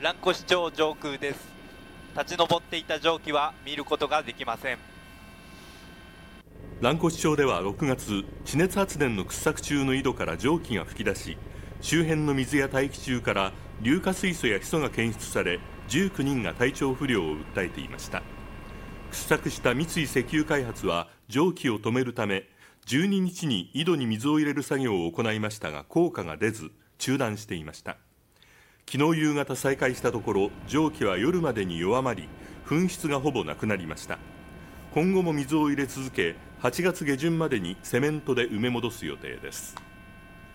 蘭越町上空です。立ち上っていた蒸気は見ることができません。蘭越町では6月地熱発電の掘削中の井戸から蒸気が噴き出し周辺の水や大気中から硫化水素やヒ素が検出され19人が体調不良を訴えていました。掘削した三井石油開発は蒸気を止めるため12日に井戸に水を入れる作業を行いましたが効果が出ず中断していました。昨日夕方再開したところ蒸気は夜までに弱まり噴出がほぼなくなりました。今後も水を入れ続け8月下旬までにセメントで埋め戻す予定です。